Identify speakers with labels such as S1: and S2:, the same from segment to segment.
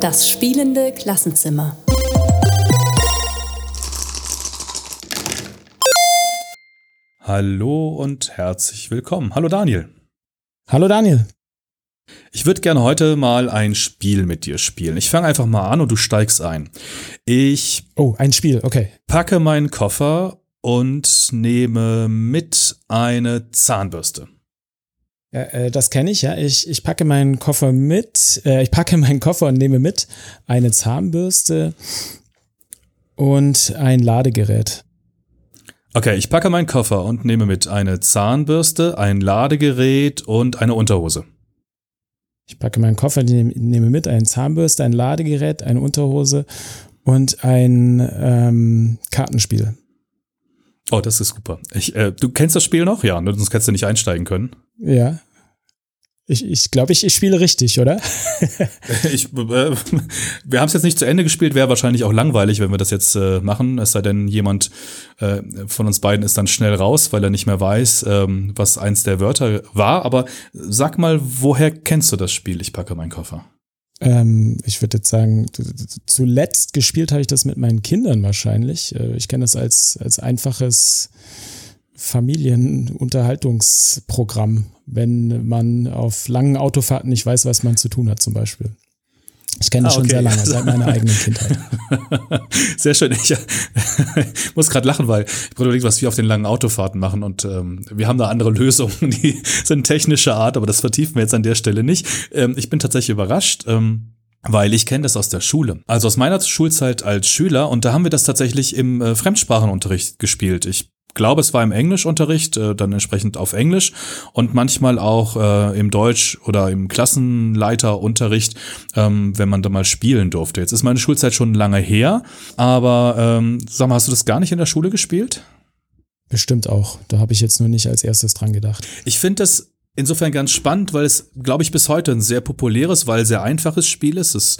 S1: Das spielende Klassenzimmer.
S2: Hallo und herzlich willkommen. Hallo Daniel.
S3: Hallo Daniel.
S2: Ich würde gerne heute mal ein Spiel mit dir spielen. Ich fange einfach mal an und du steigst ein. Ich.
S3: Oh, ein Spiel, okay.
S2: Packe meinen Koffer und nehme mit eine Zahnbürste.
S3: Äh, das kenne ich, ja. Ich, ich packe meinen Koffer mit, äh, ich packe meinen Koffer und nehme mit eine Zahnbürste und ein Ladegerät.
S2: Okay, ich packe meinen Koffer und nehme mit eine Zahnbürste, ein Ladegerät und eine Unterhose.
S3: Ich packe meinen Koffer, nehme, nehme mit eine Zahnbürste, ein Ladegerät, eine Unterhose und ein ähm, Kartenspiel.
S2: Oh, das ist super. Ich, äh, du kennst das Spiel noch? Ja, ne? sonst hättest du nicht einsteigen können.
S3: Ja. Ich glaube, ich, glaub, ich, ich spiele richtig, oder?
S2: ich, äh, wir haben es jetzt nicht zu Ende gespielt, wäre wahrscheinlich auch langweilig, wenn wir das jetzt äh, machen. Es sei denn, jemand äh, von uns beiden ist dann schnell raus, weil er nicht mehr weiß, ähm, was eins der Wörter war. Aber sag mal, woher kennst du das Spiel? Ich packe meinen Koffer.
S3: Ähm, ich würde jetzt sagen, zuletzt gespielt habe ich das mit meinen Kindern wahrscheinlich. Äh, ich kenne das als, als einfaches Familienunterhaltungsprogramm, wenn man auf langen Autofahrten nicht weiß, was man zu tun hat, zum Beispiel. Ich kenne das ah, okay. schon sehr lange, seit meiner eigenen Kindheit.
S2: Sehr schön. Ich muss gerade lachen, weil ich überlege, was wir auf den langen Autofahrten machen und ähm, wir haben da andere Lösungen, die sind technischer Art, aber das vertiefen wir jetzt an der Stelle nicht. Ähm, ich bin tatsächlich überrascht. Ähm, weil ich kenne das aus der Schule. Also aus meiner Schulzeit als Schüler und da haben wir das tatsächlich im äh, Fremdsprachenunterricht gespielt. Ich glaube, es war im Englischunterricht, äh, dann entsprechend auf Englisch und manchmal auch äh, im Deutsch oder im Klassenleiterunterricht, ähm, wenn man da mal spielen durfte. Jetzt ist meine Schulzeit schon lange her, aber ähm, sag mal, hast du das gar nicht in der Schule gespielt?
S3: Bestimmt auch. Da habe ich jetzt nur nicht als erstes dran gedacht.
S2: Ich finde das insofern ganz spannend, weil es, glaube ich, bis heute ein sehr populäres, weil sehr einfaches Spiel ist. Es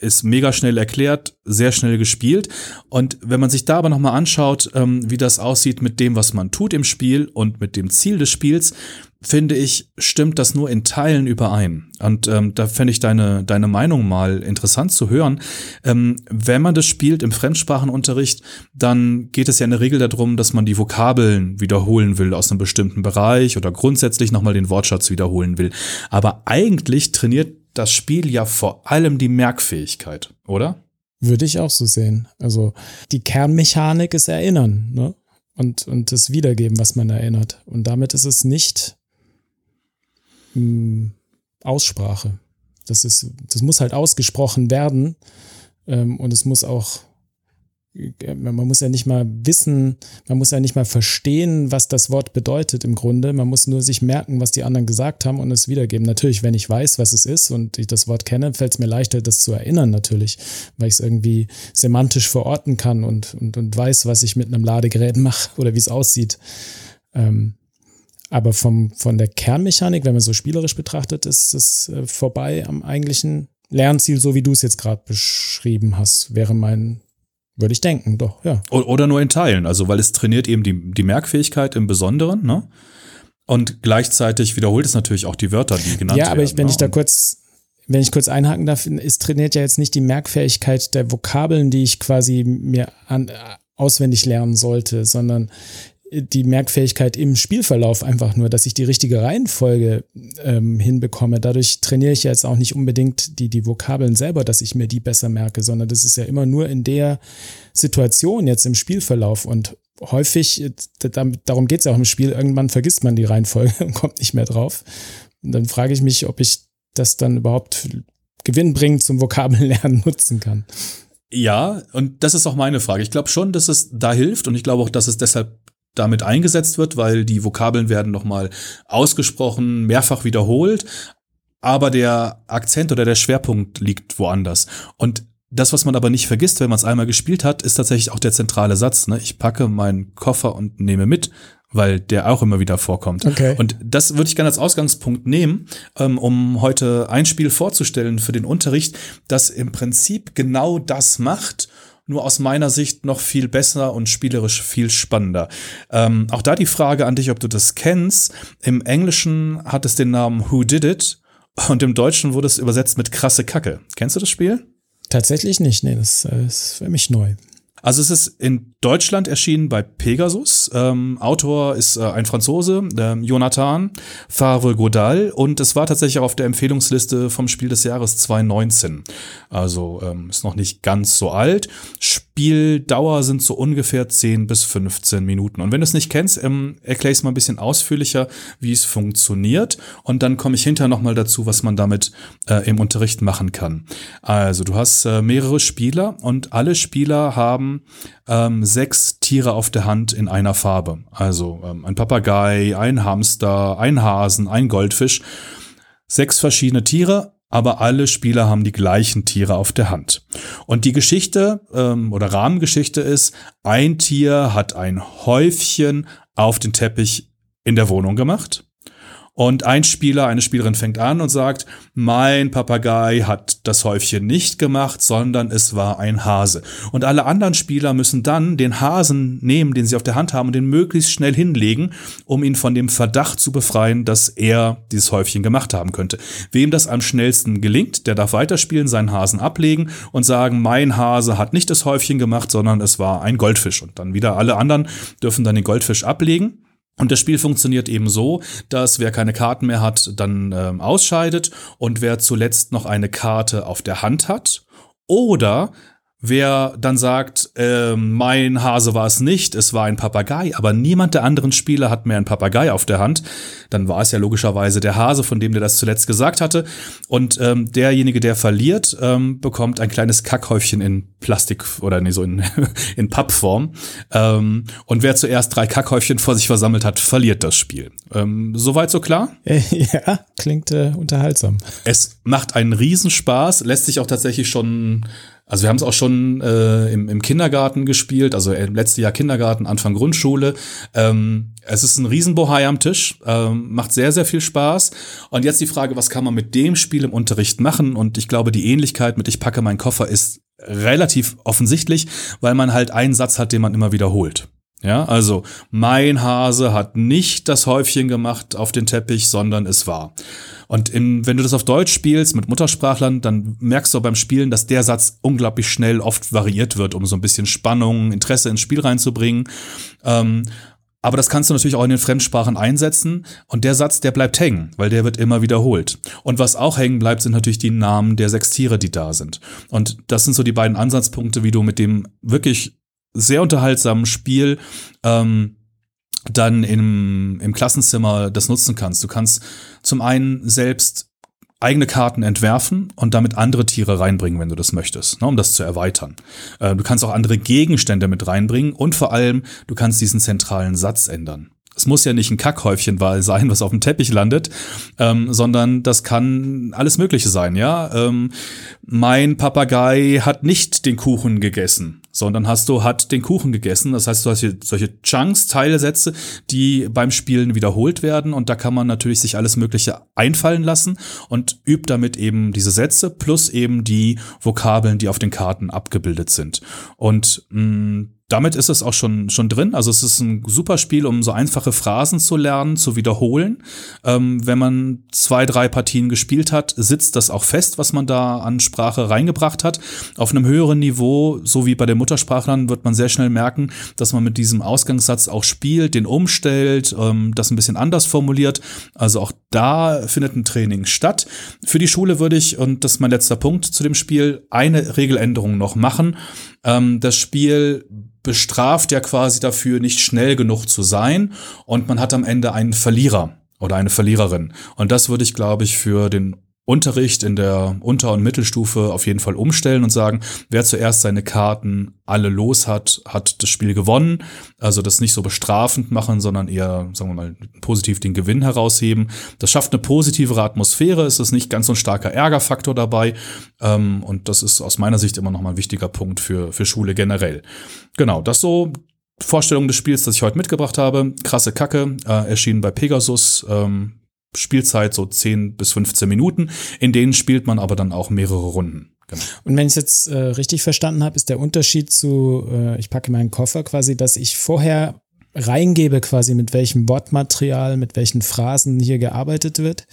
S2: ist mega schnell erklärt, sehr schnell gespielt. Und wenn man sich da aber nochmal anschaut, ähm, wie das aussieht mit dem, was man tut im Spiel und mit dem Ziel des Spiels, finde ich, stimmt das nur in Teilen überein. Und ähm, da fände ich deine, deine Meinung mal interessant zu hören. Ähm, wenn man das spielt im Fremdsprachenunterricht, dann geht es ja in der Regel darum, dass man die Vokabeln wiederholen will aus einem bestimmten Bereich oder grundsätzlich nochmal den Wortschatz wiederholen will. Aber eigentlich trainiert das Spiel ja vor allem die Merkfähigkeit, oder?
S3: Würde ich auch so sehen. Also die Kernmechanik ist Erinnern, ne? Und, und das Wiedergeben, was man erinnert. Und damit ist es nicht mh, hm, Aussprache. Das ist, das muss halt ausgesprochen werden. Ähm, und es muss auch man muss ja nicht mal wissen, man muss ja nicht mal verstehen, was das Wort bedeutet im Grunde. Man muss nur sich merken, was die anderen gesagt haben und es wiedergeben. Natürlich, wenn ich weiß, was es ist und ich das Wort kenne, fällt es mir leichter, das zu erinnern natürlich, weil ich es irgendwie semantisch verorten kann und, und, und weiß, was ich mit einem Ladegerät mache oder wie es aussieht. Ähm, aber vom, von der Kernmechanik, wenn man so spielerisch betrachtet, ist es äh, vorbei am eigentlichen Lernziel, so wie du es jetzt gerade beschrieben hast, wäre mein würde ich denken, doch, ja.
S2: Oder nur in Teilen, also weil es trainiert eben die, die Merkfähigkeit im Besonderen, ne? Und gleichzeitig wiederholt es natürlich auch die Wörter, die genannt werden.
S3: Ja, aber
S2: ich,
S3: wenn ne? ich da kurz, wenn ich kurz einhaken darf, es trainiert ja jetzt nicht die Merkfähigkeit der Vokabeln, die ich quasi mir an, auswendig lernen sollte, sondern die Merkfähigkeit im Spielverlauf einfach nur, dass ich die richtige Reihenfolge ähm, hinbekomme. Dadurch trainiere ich jetzt auch nicht unbedingt die, die Vokabeln selber, dass ich mir die besser merke, sondern das ist ja immer nur in der Situation jetzt im Spielverlauf. Und häufig, darum geht es ja auch im Spiel, irgendwann vergisst man die Reihenfolge und kommt nicht mehr drauf. Und dann frage ich mich, ob ich das dann überhaupt gewinnbringend zum Vokabellernen nutzen kann.
S2: Ja, und das ist auch meine Frage. Ich glaube schon, dass es da hilft und ich glaube auch, dass es deshalb damit eingesetzt wird, weil die Vokabeln werden nochmal ausgesprochen, mehrfach wiederholt, aber der Akzent oder der Schwerpunkt liegt woanders. Und das, was man aber nicht vergisst, wenn man es einmal gespielt hat, ist tatsächlich auch der zentrale Satz. Ne? Ich packe meinen Koffer und nehme mit, weil der auch immer wieder vorkommt.
S3: Okay.
S2: Und das würde ich gerne als Ausgangspunkt nehmen, ähm, um heute ein Spiel vorzustellen für den Unterricht, das im Prinzip genau das macht nur aus meiner Sicht noch viel besser und spielerisch viel spannender. Ähm, auch da die Frage an dich, ob du das kennst. Im Englischen hat es den Namen Who Did It und im Deutschen wurde es übersetzt mit krasse Kacke. Kennst du das Spiel?
S3: Tatsächlich nicht, nee, das, das ist für mich neu.
S2: Also es ist in Deutschland erschienen bei Pegasus. Ähm, Autor ist äh, ein Franzose, äh, Jonathan Favre Godal. Und es war tatsächlich auch auf der Empfehlungsliste vom Spiel des Jahres 2019. Also ähm, ist noch nicht ganz so alt. Spieldauer sind so ungefähr 10 bis 15 Minuten. Und wenn du es nicht kennst, ähm, erkläre ich es mal ein bisschen ausführlicher, wie es funktioniert. Und dann komme ich hinterher nochmal dazu, was man damit äh, im Unterricht machen kann. Also du hast äh, mehrere Spieler und alle Spieler haben ähm, sechs Tiere auf der Hand in einer Farbe. Also ähm, ein Papagei, ein Hamster, ein Hasen, ein Goldfisch. Sechs verschiedene Tiere, aber alle Spieler haben die gleichen Tiere auf der Hand. Und die Geschichte ähm, oder Rahmengeschichte ist, ein Tier hat ein Häufchen auf den Teppich in der Wohnung gemacht. Und ein Spieler, eine Spielerin fängt an und sagt, mein Papagei hat das Häufchen nicht gemacht, sondern es war ein Hase. Und alle anderen Spieler müssen dann den Hasen nehmen, den sie auf der Hand haben, und den möglichst schnell hinlegen, um ihn von dem Verdacht zu befreien, dass er dieses Häufchen gemacht haben könnte. Wem das am schnellsten gelingt, der darf weiterspielen, seinen Hasen ablegen und sagen, mein Hase hat nicht das Häufchen gemacht, sondern es war ein Goldfisch. Und dann wieder alle anderen dürfen dann den Goldfisch ablegen. Und das Spiel funktioniert eben so, dass wer keine Karten mehr hat, dann ähm, ausscheidet und wer zuletzt noch eine Karte auf der Hand hat oder Wer dann sagt, äh, mein Hase war es nicht, es war ein Papagei, aber niemand der anderen Spieler hat mehr einen Papagei auf der Hand, dann war es ja logischerweise der Hase, von dem der das zuletzt gesagt hatte. Und ähm, derjenige, der verliert, ähm, bekommt ein kleines Kackhäufchen in Plastik oder nee, so in, in Pappform. Ähm, und wer zuerst drei Kackhäufchen vor sich versammelt hat, verliert das Spiel. Ähm, soweit so klar?
S3: Ja, klingt äh, unterhaltsam.
S2: Es macht einen Riesenspaß, lässt sich auch tatsächlich schon also wir haben es auch schon äh, im, im Kindergarten gespielt, also im letzten Jahr Kindergarten, Anfang Grundschule. Ähm, es ist ein Riesenbohai am Tisch, ähm, macht sehr, sehr viel Spaß. Und jetzt die Frage, was kann man mit dem Spiel im Unterricht machen? Und ich glaube, die Ähnlichkeit mit Ich packe meinen Koffer ist relativ offensichtlich, weil man halt einen Satz hat, den man immer wiederholt. Ja, also mein Hase hat nicht das Häufchen gemacht auf den Teppich, sondern es war. Und in, wenn du das auf Deutsch spielst mit Muttersprachlern, dann merkst du beim Spielen, dass der Satz unglaublich schnell oft variiert wird, um so ein bisschen Spannung, Interesse ins Spiel reinzubringen. Ähm, aber das kannst du natürlich auch in den Fremdsprachen einsetzen. Und der Satz, der bleibt hängen, weil der wird immer wiederholt. Und was auch hängen bleibt, sind natürlich die Namen der sechs Tiere, die da sind. Und das sind so die beiden Ansatzpunkte, wie du mit dem wirklich sehr unterhaltsamen Spiel ähm, dann im, im Klassenzimmer das nutzen kannst. Du kannst zum einen selbst eigene Karten entwerfen und damit andere Tiere reinbringen, wenn du das möchtest, ne, um das zu erweitern. Äh, du kannst auch andere Gegenstände mit reinbringen und vor allem, du kannst diesen zentralen Satz ändern. Es muss ja nicht ein Kackhäufchen sein, was auf dem Teppich landet, ähm, sondern das kann alles Mögliche sein, ja. Ähm, mein Papagei hat nicht den Kuchen gegessen, sondern hast du hat den Kuchen gegessen. Das heißt, du hast hier solche Chunks, Teilsätze, die beim Spielen wiederholt werden und da kann man natürlich sich alles Mögliche einfallen lassen und übt damit eben diese Sätze plus eben die Vokabeln, die auf den Karten abgebildet sind. Und mh, mm, damit ist es auch schon, schon drin. Also es ist ein super Spiel, um so einfache Phrasen zu lernen, zu wiederholen. Ähm, wenn man zwei, drei Partien gespielt hat, sitzt das auch fest, was man da an Sprache reingebracht hat. Auf einem höheren Niveau, so wie bei den Muttersprachlern, wird man sehr schnell merken, dass man mit diesem Ausgangssatz auch spielt, den umstellt, ähm, das ein bisschen anders formuliert. Also auch da findet ein Training statt. Für die Schule würde ich, und das ist mein letzter Punkt zu dem Spiel, eine Regeländerung noch machen. Ähm, das Spiel bestraft ja quasi dafür, nicht schnell genug zu sein und man hat am Ende einen Verlierer oder eine Verliererin. Und das würde ich, glaube ich, für den Unterricht in der Unter- und Mittelstufe auf jeden Fall umstellen und sagen, wer zuerst seine Karten alle los hat, hat das Spiel gewonnen. Also das nicht so bestrafend machen, sondern eher, sagen wir mal, positiv den Gewinn herausheben. Das schafft eine positivere Atmosphäre, es ist nicht ganz so ein starker Ärgerfaktor dabei. Ähm, und das ist aus meiner Sicht immer noch mal ein wichtiger Punkt für, für Schule generell. Genau, das so Vorstellung des Spiels, das ich heute mitgebracht habe. Krasse Kacke, äh, erschienen bei Pegasus. Ähm, Spielzeit so 10 bis 15 Minuten. In denen spielt man aber dann auch mehrere Runden. Genau.
S3: Und wenn ich es jetzt äh, richtig verstanden habe, ist der Unterschied zu, äh, ich packe meinen Koffer quasi, dass ich vorher reingebe quasi, mit welchem Wortmaterial, mit welchen Phrasen hier gearbeitet wird.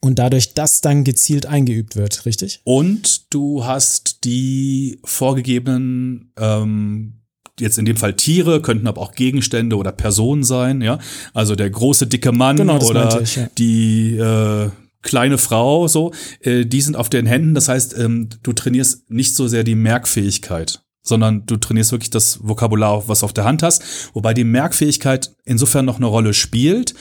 S3: Und dadurch das dann gezielt eingeübt wird, richtig?
S2: Und du hast die vorgegebenen ähm, jetzt in dem Fall Tiere, könnten aber auch Gegenstände oder Personen sein, ja. Also der große dicke Mann
S3: Genau,
S2: oder
S3: ich, ja.
S2: die äh, kleine Frau, so, äh, die sind auf den Händen. Das heißt, ähm, du trainierst nicht so sehr die Merkfähigkeit, sondern du trainierst wirklich das Vokabular, was du auf der Hand hast. Wobei die Merkfähigkeit insofern noch eine Rolle spielt,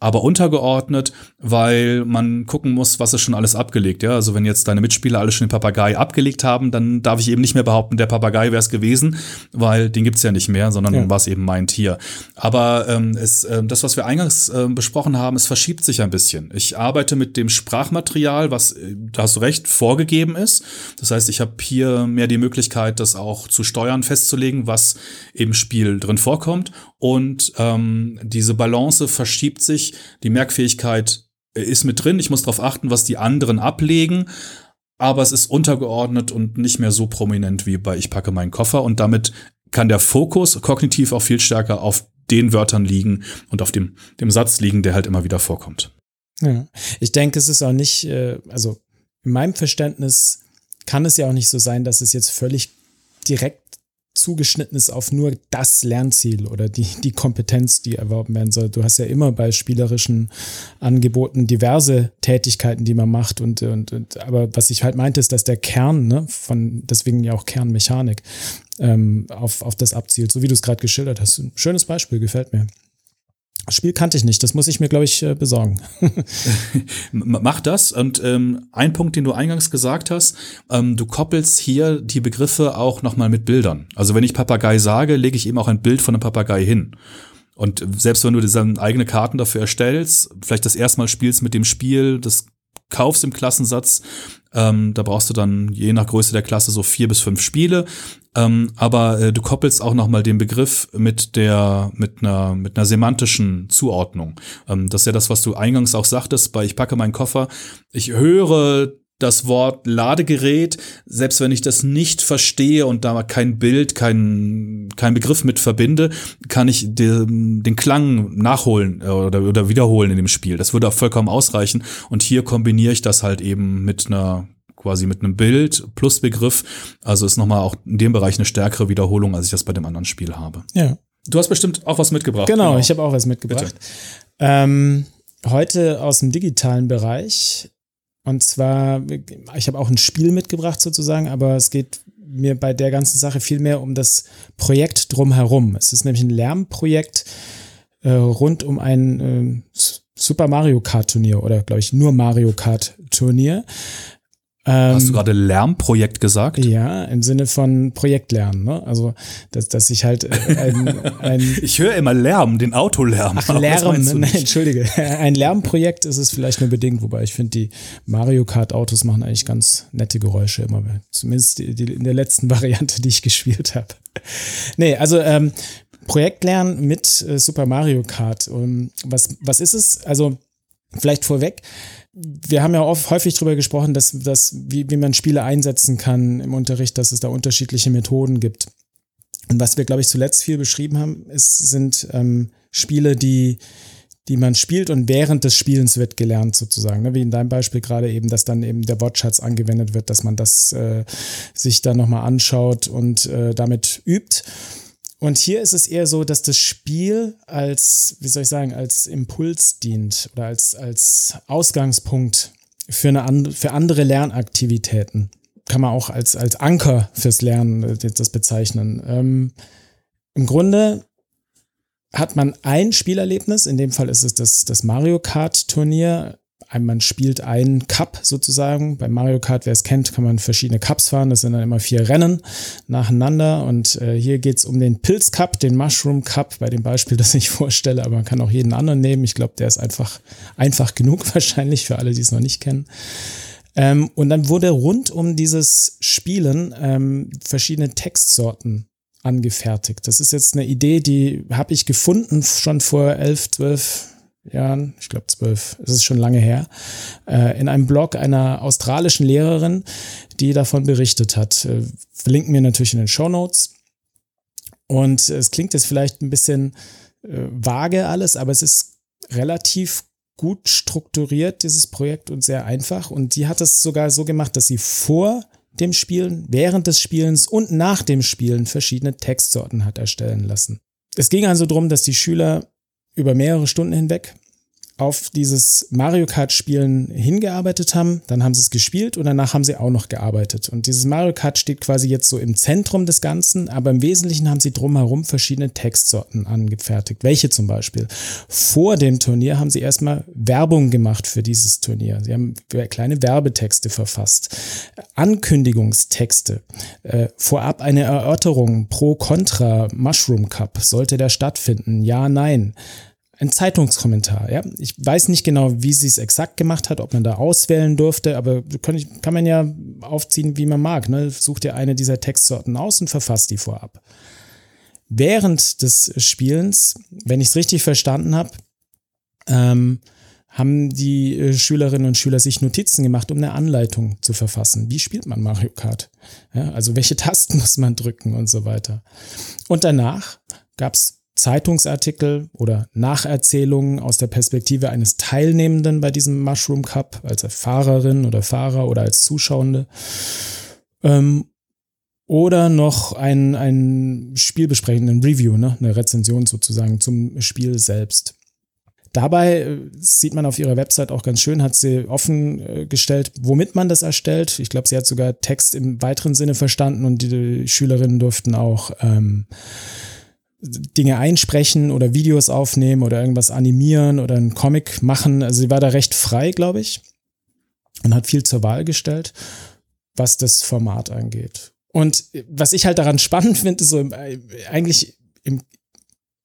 S2: aber untergeordnet, weil man gucken muss, was ist schon alles abgelegt. Ja, also wenn jetzt deine Mitspieler alle schon den Papagei abgelegt haben, dann darf ich eben nicht mehr behaupten, der Papagei wäre es gewesen, weil den gibt's ja nicht mehr, sondern
S3: Ja.
S2: war es eben mein Tier. Aber ähm, es, ähm, das, was wir eingangs ähm, besprochen haben, es verschiebt sich ein bisschen. Ich arbeite mit dem Sprachmaterial, was, äh, da hast du recht, vorgegeben ist. Das heißt, ich habe hier mehr die Möglichkeit, das auch zu steuern, festzulegen, was im Spiel drin vorkommt. Und ähm, diese Balance verschiebt sich. Die Merkfähigkeit äh, ist mit drin. Ich muss darauf achten, was die anderen ablegen. Aber es ist untergeordnet und nicht mehr so prominent wie bei Ich packe meinen Koffer. Und damit kann der Fokus kognitiv auch viel stärker auf den Wörtern liegen und auf dem, dem Satz liegen, der halt immer wieder vorkommt.
S3: Ja. Ich denke, es ist auch nicht, äh, also in meinem Verständnis kann es ja auch nicht so sein, dass es jetzt völlig direkt zugeschnitten ist auf nur das Lernziel oder die, die Kompetenz, die erworben werden soll. Du hast ja immer bei spielerischen Angeboten diverse Tätigkeiten, die man macht und, und, und aber was ich halt meinte, ist, dass der Kern, ne, von, deswegen ja auch Kernmechanik, ähm, auf, auf das abzielt, so wie du es gerade geschildert hast. Ein schönes Beispiel, gefällt mir. Das Spiel kannte ich nicht, das muss ich mir, glaube ich, äh, besorgen.
S2: Mach das. Und ähm, ein Punkt, den du eingangs gesagt hast, ähm, du koppelst hier die Begriffe auch nochmal mit Bildern. Also wenn ich Papagei sage, lege ich eben auch ein Bild von einem Papagei hin. Und selbst wenn du dann eigene Karten dafür erstellst, vielleicht das erste Mal spielst mit dem Spiel, das kaufst im Klassensatz, ähm, da brauchst du dann je nach Größe der Klasse so vier bis fünf Spiele. Ähm, aber äh, du koppelst auch nochmal den Begriff mit der, mit einer, mit einer semantischen Zuordnung. Ähm, das ist ja das, was du eingangs auch sagtest, bei Ich packe meinen Koffer. Ich höre das Wort Ladegerät, selbst wenn ich das nicht verstehe und da kein Bild, kein, kein Begriff mit verbinde, kann ich den, den Klang nachholen äh, oder, oder wiederholen in dem Spiel. Das würde auch vollkommen ausreichen. Und hier kombiniere ich das halt eben mit einer quasi mit einem Bild plus Begriff. Also ist nochmal auch in dem Bereich eine stärkere Wiederholung, als ich das bei dem anderen Spiel habe.
S3: Ja.
S2: Du hast bestimmt auch was mitgebracht.
S3: Genau, ich habe auch was mitgebracht. Ähm, heute aus dem digitalen Bereich. Und zwar, ich habe auch ein Spiel mitgebracht sozusagen, aber es geht mir bei der ganzen Sache viel mehr um das Projekt drumherum. Es ist nämlich ein Lärmprojekt äh, rund um ein äh, Super Mario Kart Turnier oder glaube ich nur Mario Kart Turnier. Ähm,
S2: Hast du gerade Lärmprojekt gesagt?
S3: ja, im Sinne von Projektlernen. Ne? Also, dass, dass ich halt äh, ein, ein
S2: Ich höre immer Lärm, den Autolärm.
S3: Ach, Lärm,
S2: nicht.
S3: entschuldige. Ein Lärmprojekt ist es vielleicht nur bedingt, wobei ich finde, die Mario Kart Autos machen eigentlich ganz nette Geräusche immer. Zumindest die, die, in der letzten Variante, die ich gespielt habe. Nee, also ähm, Projektlernen mit äh, Super Mario Kart. Um, was, was ist es? Also vielleicht vorweg. Wir haben ja oft, häufig darüber gesprochen, dass, dass wie, wie man Spiele einsetzen kann im Unterricht, dass es da unterschiedliche Methoden gibt. Und was wir, glaube ich, zuletzt viel beschrieben haben, ist, sind ähm, Spiele, die, die man spielt und während des Spielens wird gelernt sozusagen. Ne? Wie in deinem Beispiel gerade eben, dass dann eben der Wortschatz angewendet wird, dass man das äh, sich dann nochmal anschaut und äh, damit übt. Und hier ist es eher so, dass das Spiel als, wie soll ich sagen, als Impuls dient oder als, als Ausgangspunkt für, eine für andere Lernaktivitäten. Kann man auch als, als Anker fürs Lernen äh, das bezeichnen. Ähm, Im Grunde hat man ein Spielerlebnis, in dem Fall ist es das, das Mario Kart Turnier. Man spielt einen Cup sozusagen. Bei Mario Kart, wer es kennt, kann man verschiedene Cups fahren. Das sind dann immer vier Rennen nacheinander. Und äh, hier geht's um den Pilz Cup, den Mushroom Cup, bei dem Beispiel, das ich vorstelle. Aber man kann auch jeden anderen nehmen. Ich glaube, der ist einfach, einfach genug wahrscheinlich für alle, die es noch nicht kennen. Ähm, und dann wurde rund um dieses Spielen ähm, verschiedene Textsorten angefertigt. Das ist jetzt eine Idee, die habe ich gefunden schon vor elf, zwölf, Jahren, ich glaube zwölf, es ist schon lange her, äh, in einem Blog einer australischen Lehrerin, die davon berichtet hat. Äh, verlinken wir natürlich in den Show Notes. Und es klingt jetzt vielleicht ein bisschen äh, vage alles, aber es ist relativ gut strukturiert, dieses Projekt, und sehr einfach. Und sie hat es sogar so gemacht, dass sie vor dem Spielen, während des Spielens und nach dem Spielen verschiedene Textsorten hat erstellen lassen. Es ging also darum, dass die Schüler über mehrere Stunden hinweg auf dieses Mario Kart Spielen hingearbeitet haben, dann haben sie es gespielt und danach haben sie auch noch gearbeitet. Und dieses Mario Kart steht quasi jetzt so im Zentrum des Ganzen, aber im Wesentlichen haben sie drumherum verschiedene Textsorten angefertigt. Welche zum Beispiel? Vor dem Turnier haben sie erstmal Werbung gemacht für dieses Turnier. Sie haben kleine Werbetexte verfasst, Ankündigungstexte, äh, vorab eine Erörterung pro Contra Mushroom Cup. Sollte der stattfinden? Ja, nein ein Zeitungskommentar. Ja? Ich weiß nicht genau, wie sie es exakt gemacht hat, ob man da auswählen durfte, aber kann, kann man ja aufziehen, wie man mag. Ne? Such dir eine dieser Textsorten aus und verfasst die vorab. Während des Spielens, wenn ich es richtig verstanden habe, ähm, haben die äh, Schülerinnen und Schüler sich Notizen gemacht, um eine Anleitung zu verfassen. Wie spielt man Mario Kart? Ja, also welche Tasten muss man drücken und so weiter. Und danach gab es Zeitungsartikel oder Nacherzählungen aus der Perspektive eines Teilnehmenden bei diesem Mushroom Cup, als Fahrerin oder Fahrer oder als Zuschauende. Ähm, oder noch ein, ein spielbesprechenden Review, ne? eine Rezension sozusagen zum Spiel selbst. Dabei äh, sieht man auf ihrer Website auch ganz schön, hat sie offen äh, gestellt, womit man das erstellt. Ich glaube, sie hat sogar Text im weiteren Sinne verstanden und die Schülerinnen durften auch ähm, Dinge einsprechen oder Videos aufnehmen oder irgendwas animieren oder einen Comic machen. Also sie war da recht frei, glaube ich, und hat viel zur Wahl gestellt, was das Format angeht. Und was ich halt daran spannend finde, so im, eigentlich im,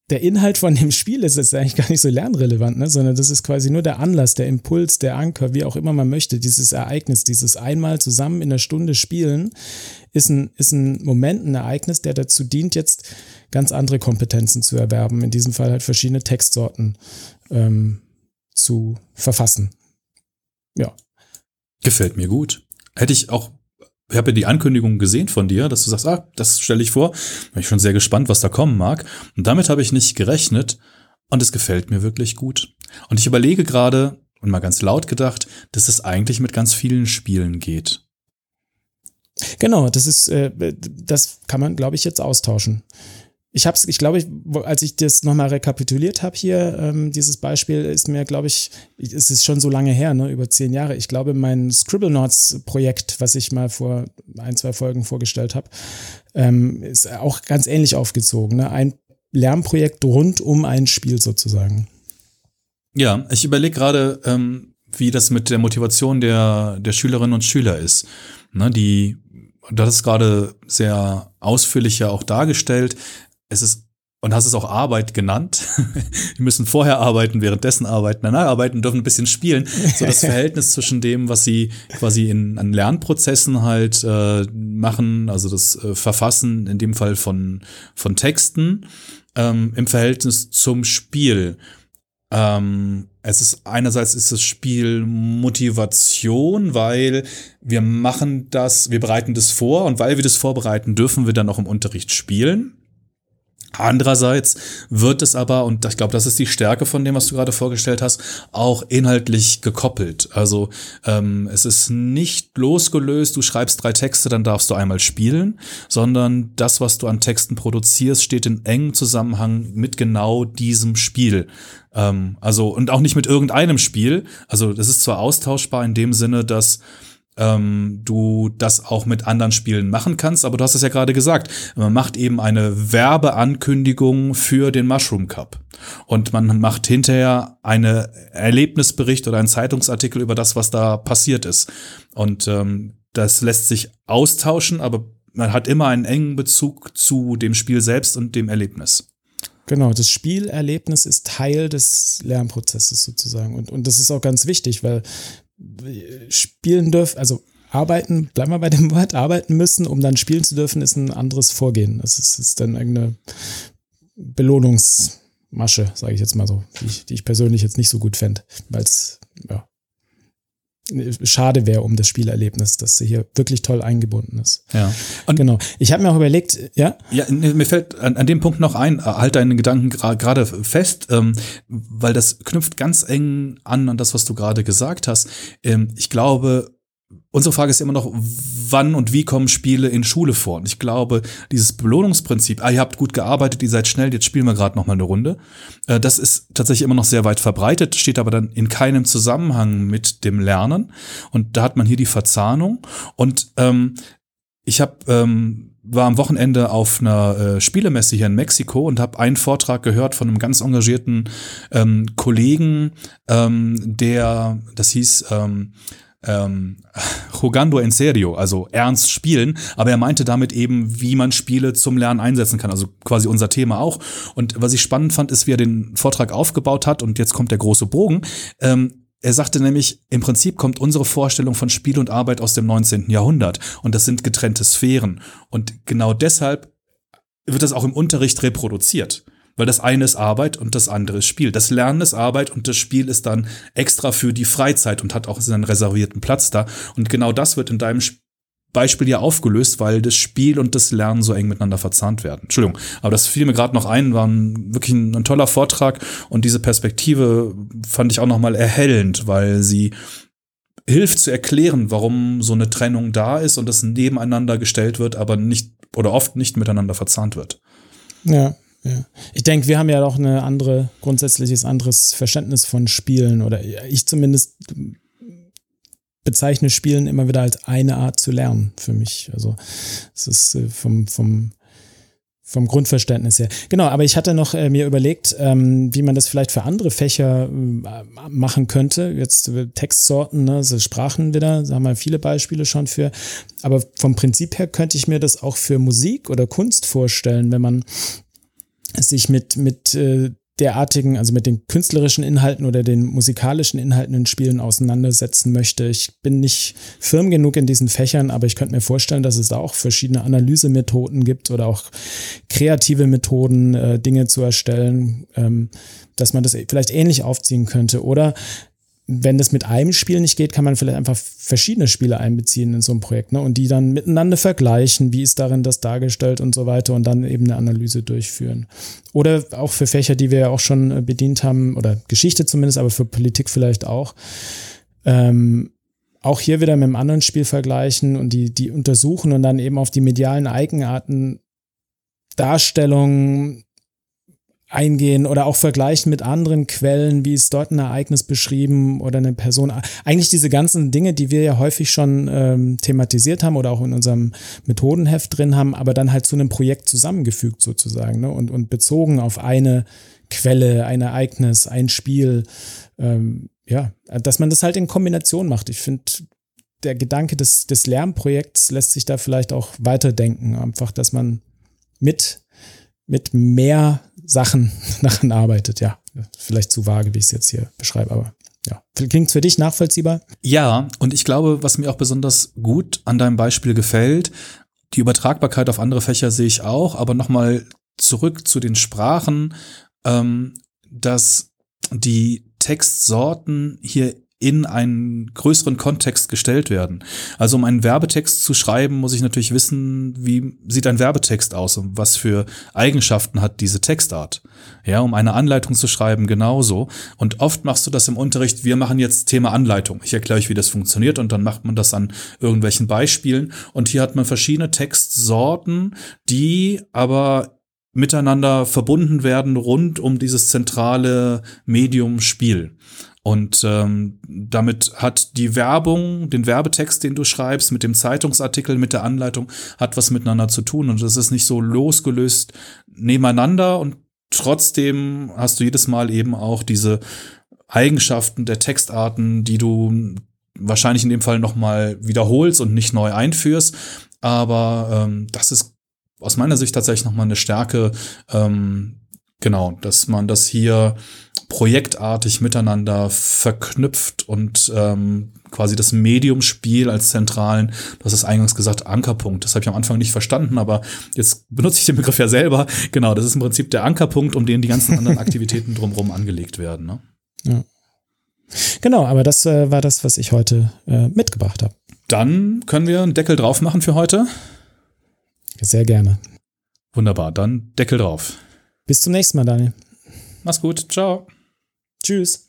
S3: der Inhalt von dem Spiel ist jetzt eigentlich gar nicht so lernrelevant, ne? sondern das ist quasi nur der Anlass, der Impuls, der Anker, wie auch immer man möchte, dieses Ereignis, dieses einmal zusammen in der Stunde spielen, ist ein, ist ein Moment, ein Ereignis, der dazu dient, jetzt ganz andere Kompetenzen zu erwerben, in diesem Fall halt verschiedene Textsorten ähm, zu verfassen. Ja.
S2: Gefällt mir gut. Hätte ich auch ich habe ja die Ankündigung gesehen von dir, dass du sagst, ah, das stelle ich vor. Bin ich schon sehr gespannt, was da kommen mag. Und damit habe ich nicht gerechnet. Und es gefällt mir wirklich gut. Und ich überlege gerade, und mal ganz laut gedacht, dass es eigentlich mit ganz vielen Spielen geht.
S3: Genau, das ist, äh, das kann man, glaube ich, jetzt austauschen. Ich habe es, ich glaube, als ich das nochmal rekapituliert habe hier, ähm, dieses Beispiel ist mir, glaube ich, es ist schon so lange her, ne, über zehn Jahre. Ich glaube, mein Scribble Notes Projekt, was ich mal vor ein, zwei Folgen vorgestellt habe, ähm, ist auch ganz ähnlich aufgezogen. Ne? Ein Lernprojekt rund um ein Spiel sozusagen.
S2: Ja, ich überlege gerade, ähm, wie das mit der Motivation der, der Schülerinnen und Schüler ist. Ne, die, das ist gerade sehr ausführlich ja auch dargestellt es ist und hast es auch Arbeit genannt. die müssen vorher arbeiten, währenddessen arbeiten, danach arbeiten, dürfen ein bisschen spielen. So das Verhältnis zwischen dem, was sie quasi in an Lernprozessen halt äh, machen, also das äh, Verfassen in dem Fall von von Texten ähm, im Verhältnis zum Spiel. Ähm, es ist einerseits ist das Spiel Motivation, weil wir machen das, wir bereiten das vor und weil wir das vorbereiten, dürfen wir dann auch im Unterricht spielen. Andererseits wird es aber, und ich glaube, das ist die Stärke von dem, was du gerade vorgestellt hast, auch inhaltlich gekoppelt. Also ähm, es ist nicht losgelöst, du schreibst drei Texte, dann darfst du einmal spielen, sondern das, was du an Texten produzierst, steht in engem Zusammenhang mit genau diesem Spiel. Ähm, also, und auch nicht mit irgendeinem Spiel. Also das ist zwar austauschbar in dem Sinne, dass ähm, du das auch mit anderen Spielen machen kannst, aber du hast es ja gerade gesagt, man macht eben eine Werbeankündigung für den Mushroom Cup und man macht hinterher eine Erlebnisbericht oder einen Zeitungsartikel über das, was da passiert ist und ähm, das lässt sich austauschen, aber man hat immer einen engen Bezug zu dem Spiel selbst und dem Erlebnis.
S3: Genau, das Spielerlebnis ist Teil des Lernprozesses sozusagen. Und, und das ist auch ganz wichtig, weil spielen dürfen, also arbeiten, bleiben wir bei dem Wort, arbeiten müssen, um dann spielen zu dürfen, ist ein anderes Vorgehen. Das ist, ist dann irgendeine Belohnungs, Masche, sage ich jetzt mal so, die ich, die ich persönlich jetzt nicht so gut fände, weil es ja, schade wäre um das Spielerlebnis, dass sie hier wirklich toll eingebunden ist.
S2: Ja.
S3: Und genau. Ich habe mir auch überlegt, ja?
S2: Ja, mir fällt an, an dem Punkt noch ein, äh, halt deine Gedanken gerade fest, ähm, weil das knüpft ganz eng an an das, was du gerade gesagt hast. Ähm, ich glaube, Unsere Frage ist immer noch, wann und wie kommen Spiele in Schule vor? Und ich glaube, dieses Belohnungsprinzip, ah, ihr habt gut gearbeitet, ihr seid schnell, jetzt spielen wir gerade noch mal eine Runde, äh, das ist tatsächlich immer noch sehr weit verbreitet, steht aber dann in keinem Zusammenhang mit dem Lernen. Und da hat man hier die Verzahnung. Und ähm, ich habe ähm, war am Wochenende auf einer äh, Spielemesse hier in Mexiko und habe einen Vortrag gehört von einem ganz engagierten ähm, Kollegen, ähm, der, das hieß ähm, ähm, jugando en serio, also ernst spielen, aber er meinte damit eben, wie man Spiele zum Lernen einsetzen kann, also quasi unser Thema auch. Und was ich spannend fand, ist, wie er den Vortrag aufgebaut hat und jetzt kommt der große Bogen. Ähm, er sagte nämlich, im Prinzip kommt unsere Vorstellung von Spiel und Arbeit aus dem 19. Jahrhundert und das sind getrennte Sphären. Und genau deshalb wird das auch im Unterricht reproduziert. Weil das eine ist Arbeit und das andere ist Spiel. Das Lernen ist Arbeit und das Spiel ist dann extra für die Freizeit und hat auch seinen reservierten Platz da. Und genau das wird in deinem Beispiel ja aufgelöst, weil das Spiel und das Lernen so eng miteinander verzahnt werden. Entschuldigung, aber das fiel mir gerade noch ein, war ein, wirklich ein, ein, toller Vortrag und diese Perspektive fand ich auch noch mal erhellend, weil sie hilft zu erklären, warum so eine Trennung da ist und das nebeneinander gestellt wird, aber nicht oder oft nicht miteinander verzahnt wird.
S3: Ja, ja. Ich denke, wir haben ja auch eine andere, grundsätzliches anderes Verständnis von Spielen oder ich zumindest bezeichne Spielen immer wieder als eine Art zu lernen für mich. Also es ist äh, vom, vom, vom Grundverständnis her. Genau, aber ich hatte noch äh, mir überlegt, ähm, wie man das vielleicht für andere Fächer äh, machen könnte. Jetzt äh, Textsorten, ne, so Sprachen wieder, da haben wir viele Beispiele schon für. Aber vom Prinzip her könnte ich mir das auch für Musik oder Kunst vorstellen, wenn man sich mit, mit äh, derartigen, also mit den künstlerischen Inhalten oder den musikalischen Inhalten in Spielen auseinandersetzen möchte. Ich bin nicht firm genug in diesen Fächern, aber ich könnte mir vorstellen, dass es da auch verschiedene Analysemethoden gibt oder auch kreative Methoden, äh, Dinge zu erstellen, ähm, dass man das vielleicht ähnlich aufziehen könnte. Oder wenn das mit einem Spiel nicht geht, kann man vielleicht einfach verschiedene Spiele einbeziehen in so ein Projekt ne? und die dann miteinander vergleichen, wie ist darin das dargestellt und so weiter und dann eben eine Analyse durchführen. Oder auch für Fächer, die wir ja auch schon äh, bedient haben, oder Geschichte zumindest, aber für Politik vielleicht auch. Ähm, auch hier wieder mit einem anderen Spiel vergleichen und die, die untersuchen und dann eben auf die medialen Eigenarten Darstellung eingehen oder auch vergleichen mit anderen Quellen, wie ist dort ein Ereignis beschrieben oder eine Person. Eigentlich diese ganzen Dinge, die wir ja häufig schon ähm, thematisiert haben oder auch in unserem Methodenheft drin haben, aber dann halt zu einem Projekt zusammengefügt sozusagen ne? und, und bezogen auf eine Quelle, ein Ereignis, ein Spiel. Ähm, ja, dass man das halt in Kombination macht. Ich finde, der Gedanke des, des Lernprojekts lässt sich da vielleicht auch weiterdenken. Einfach, dass man mit mit mehr Sachen daran arbeitet. Ja, vielleicht zu vage, wie ich es jetzt hier beschreibe, aber ja. Klingt für dich nachvollziehbar?
S2: Ja, und ich glaube, was mir auch besonders gut an deinem Beispiel gefällt, die Übertragbarkeit auf andere Fächer sehe ich auch, aber nochmal zurück zu den Sprachen, ähm, dass die Textsorten hier in einen größeren Kontext gestellt werden. Also um einen Werbetext zu schreiben, muss ich natürlich wissen, wie sieht ein Werbetext aus und was für Eigenschaften hat diese Textart. Ja, um eine Anleitung zu schreiben, genauso. Und oft machst du das im Unterricht, wir machen jetzt Thema Anleitung. Ich erkläre euch, wie das funktioniert und dann macht man das an irgendwelchen Beispielen. Und hier hat man verschiedene Textsorten, die aber miteinander verbunden werden rund um dieses zentrale Medium Spiel. Und ähm, damit hat die Werbung, den Werbetext, den du schreibst, mit dem Zeitungsartikel, mit der Anleitung, hat was miteinander zu tun. Und das ist nicht so losgelöst nebeneinander. Und trotzdem hast du jedes Mal eben auch diese Eigenschaften der Textarten, die du wahrscheinlich in dem Fall nochmal wiederholst und nicht neu einführst. Aber ähm, das ist aus meiner Sicht tatsächlich nochmal eine Stärke, ähm, Genau, dass man das hier projektartig miteinander verknüpft und ähm, quasi das Mediumspiel als zentralen, du hast es eingangs gesagt, Ankerpunkt. Das habe ich am Anfang nicht verstanden, aber jetzt benutze ich den Begriff ja selber. Genau, das ist im Prinzip der Ankerpunkt, um den die ganzen anderen Aktivitäten drumherum angelegt werden. Ne?
S3: Ja. Genau, aber das äh, war das, was ich heute äh, mitgebracht habe.
S2: Dann können wir einen Deckel drauf machen für heute.
S3: Sehr gerne.
S2: Wunderbar, dann Deckel drauf.
S3: Bis zum nächsten Mal, Daniel.
S2: Mach's gut, ciao.
S3: Tschüss.